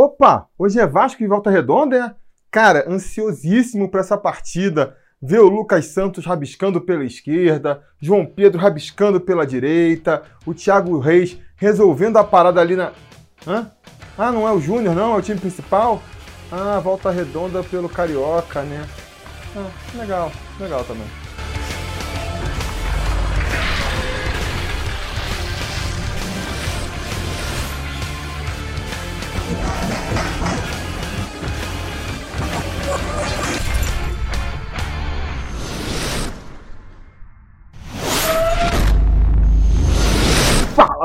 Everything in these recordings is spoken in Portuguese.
Opa, hoje é Vasco e Volta Redonda, né? Cara, ansiosíssimo para essa partida. Ver o Lucas Santos rabiscando pela esquerda, João Pedro rabiscando pela direita, o Thiago Reis resolvendo a parada ali na. Hã? Ah, não é o Júnior, não? É o time principal? Ah, volta redonda pelo Carioca, né? Ah, legal, legal também.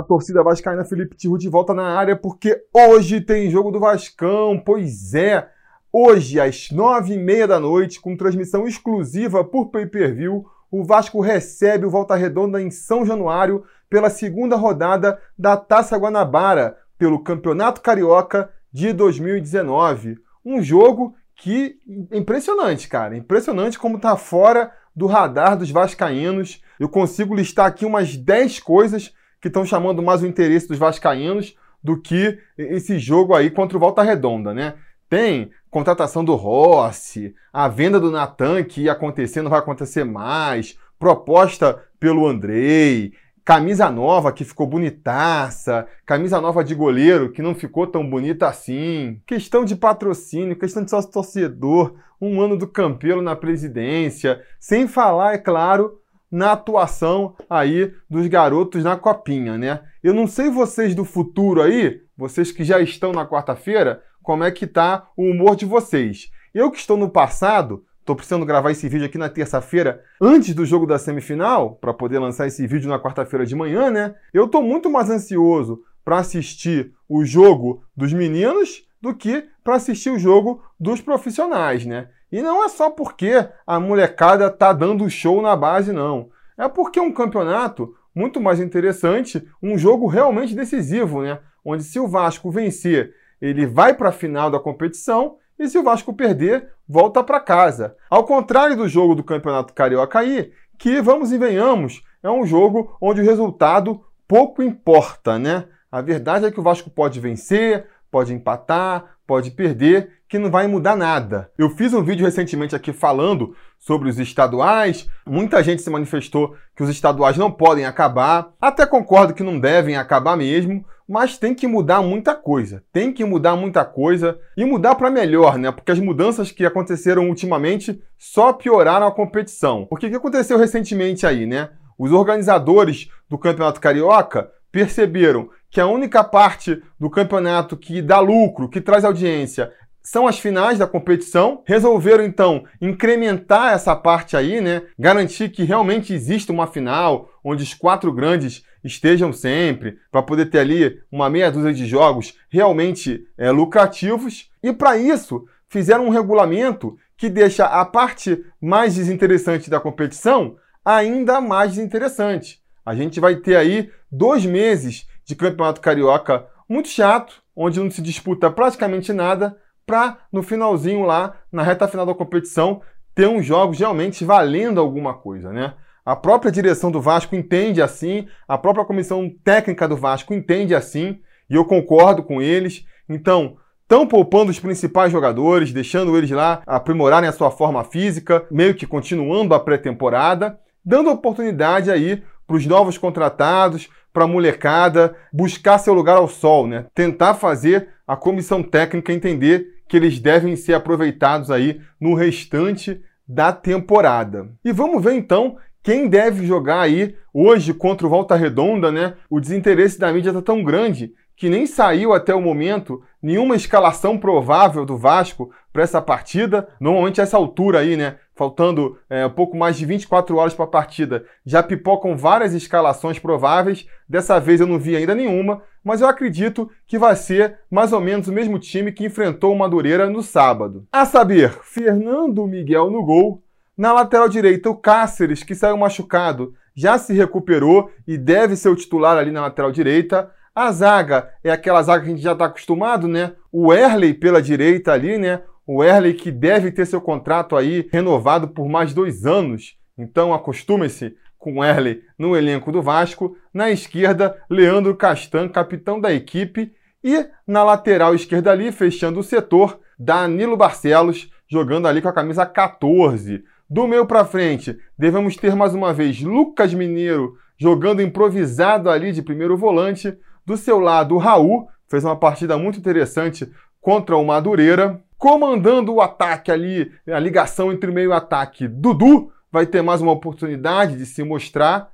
Fala, torcida vascaína, Felipe Tiru de volta na área, porque hoje tem jogo do Vascão, pois é. Hoje, às nove e meia da noite, com transmissão exclusiva por pay-per-view, o Vasco recebe o Volta Redonda em São Januário pela segunda rodada da Taça Guanabara, pelo Campeonato Carioca de 2019. Um jogo que impressionante, cara. Impressionante como tá fora do radar dos vascaínos. Eu consigo listar aqui umas 10 coisas que estão chamando mais o interesse dos vascaínos do que esse jogo aí contra o Volta Redonda, né? Tem contratação do Rossi, a venda do Natan que ia acontecer, não vai acontecer mais, proposta pelo Andrei, camisa nova que ficou bonitaça, camisa nova de goleiro que não ficou tão bonita assim, questão de patrocínio, questão de sócio torcedor, um ano do Campelo na presidência, sem falar, é claro, na atuação aí dos garotos na copinha, né? Eu não sei vocês do futuro aí, vocês que já estão na quarta-feira, como é que tá o humor de vocês. Eu que estou no passado, estou precisando gravar esse vídeo aqui na terça-feira, antes do jogo da semifinal, para poder lançar esse vídeo na quarta-feira de manhã, né? Eu estou muito mais ansioso para assistir o jogo dos meninos do que para assistir o jogo dos profissionais, né? E não é só porque a molecada tá dando show na base, não. É porque um campeonato muito mais interessante, um jogo realmente decisivo, né? Onde se o Vasco vencer, ele vai para a final da competição e se o Vasco perder, volta para casa. Ao contrário do jogo do Campeonato Carioca aí, que vamos e venhamos, é um jogo onde o resultado pouco importa, né? A verdade é que o Vasco pode vencer, pode empatar, pode perder, que não vai mudar nada. Eu fiz um vídeo recentemente aqui falando sobre os estaduais. Muita gente se manifestou que os estaduais não podem acabar. Até concordo que não devem acabar mesmo, mas tem que mudar muita coisa. Tem que mudar muita coisa e mudar para melhor, né? Porque as mudanças que aconteceram ultimamente só pioraram a competição. Porque o que aconteceu recentemente aí, né? Os organizadores do Campeonato Carioca perceberam que a única parte do campeonato que dá lucro, que traz audiência, são as finais da competição. Resolveram então incrementar essa parte aí, né? Garantir que realmente exista uma final onde os quatro grandes estejam sempre, para poder ter ali uma meia dúzia de jogos realmente é, lucrativos. E para isso, fizeram um regulamento que deixa a parte mais desinteressante da competição ainda mais desinteressante. A gente vai ter aí dois meses de campeonato carioca muito chato, onde não se disputa praticamente nada, para no finalzinho lá, na reta final da competição, ter uns jogos realmente valendo alguma coisa, né? A própria direção do Vasco entende assim, a própria comissão técnica do Vasco entende assim, e eu concordo com eles. Então, estão poupando os principais jogadores, deixando eles lá aprimorarem a sua forma física, meio que continuando a pré-temporada, dando oportunidade aí para os novos contratados, para a molecada buscar seu lugar ao sol, né? Tentar fazer a comissão técnica entender que eles devem ser aproveitados aí no restante da temporada. E vamos ver então quem deve jogar aí hoje contra o Volta Redonda, né? O desinteresse da mídia está tão grande que nem saiu até o momento nenhuma escalação provável do Vasco para essa partida. Normalmente essa altura aí, né? Faltando é, pouco mais de 24 horas para a partida, já pipocam várias escalações prováveis. Dessa vez eu não vi ainda nenhuma, mas eu acredito que vai ser mais ou menos o mesmo time que enfrentou o Madureira no sábado. A saber, Fernando Miguel no gol. Na lateral direita, o Cáceres, que saiu machucado, já se recuperou e deve ser o titular ali na lateral direita. A zaga é aquela zaga que a gente já está acostumado, né? O Erley pela direita ali, né? O Erley que deve ter seu contrato aí renovado por mais dois anos. Então acostume-se com o Erley no elenco do Vasco. Na esquerda, Leandro Castan, capitão da equipe. E na lateral esquerda ali, fechando o setor, Danilo Barcelos, jogando ali com a camisa 14. Do meio para frente, devemos ter mais uma vez Lucas Mineiro jogando improvisado ali de primeiro volante. Do seu lado, o Raul fez uma partida muito interessante contra o Madureira. Comandando o ataque ali, a ligação entre meio e ataque, Dudu vai ter mais uma oportunidade de se mostrar.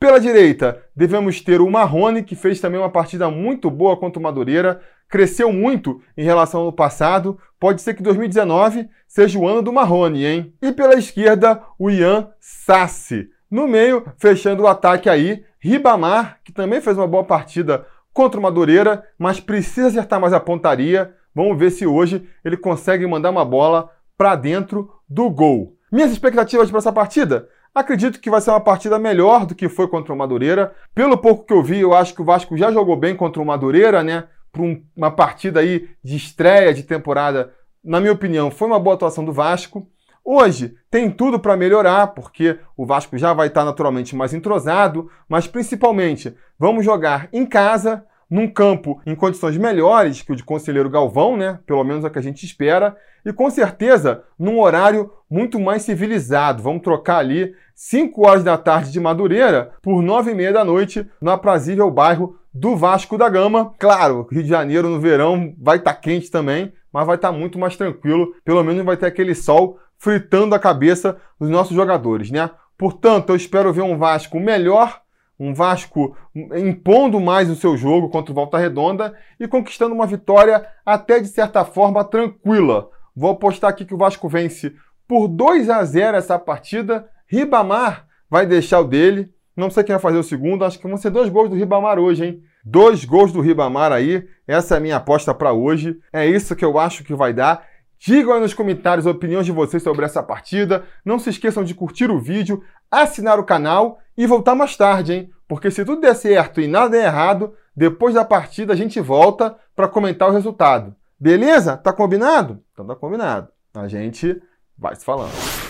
Pela direita, devemos ter o Marrone, que fez também uma partida muito boa contra o Madureira, cresceu muito em relação ao passado. Pode ser que 2019 seja o ano do Marrone, hein? E pela esquerda, o Ian Sassi. No meio, fechando o ataque aí, Ribamar, que também fez uma boa partida contra o Madureira, mas precisa acertar mais a pontaria. Vamos ver se hoje ele consegue mandar uma bola para dentro do gol. Minhas expectativas para essa partida? Acredito que vai ser uma partida melhor do que foi contra o Madureira. Pelo pouco que eu vi, eu acho que o Vasco já jogou bem contra o Madureira, né? Para um, uma partida aí de estreia de temporada, na minha opinião, foi uma boa atuação do Vasco. Hoje tem tudo para melhorar, porque o Vasco já vai estar naturalmente mais entrosado, mas principalmente vamos jogar em casa, num campo em condições melhores que o de Conselheiro Galvão, né? Pelo menos é o que a gente espera, e com certeza num horário muito mais civilizado. Vamos trocar ali 5 horas da tarde de Madureira por 9 e meia da noite no aprazível bairro do Vasco da Gama. Claro, Rio de Janeiro no verão vai estar tá quente também, mas vai estar tá muito mais tranquilo. Pelo menos vai ter aquele sol fritando a cabeça dos nossos jogadores, né? Portanto, eu espero ver um Vasco melhor um Vasco impondo mais o seu jogo contra o Volta Redonda e conquistando uma vitória até de certa forma tranquila. Vou apostar aqui que o Vasco vence por 2 a 0 essa partida. Ribamar vai deixar o dele. Não sei quem vai fazer o segundo. Acho que vão ser dois gols do Ribamar hoje, hein? Dois gols do Ribamar aí. Essa é a minha aposta para hoje. É isso que eu acho que vai dar. Digam aí nos comentários a opinião de vocês sobre essa partida. Não se esqueçam de curtir o vídeo, assinar o canal e voltar mais tarde, hein? Porque se tudo der certo e nada der errado, depois da partida a gente volta para comentar o resultado. Beleza? Tá combinado? Então tá combinado. A gente vai se falando.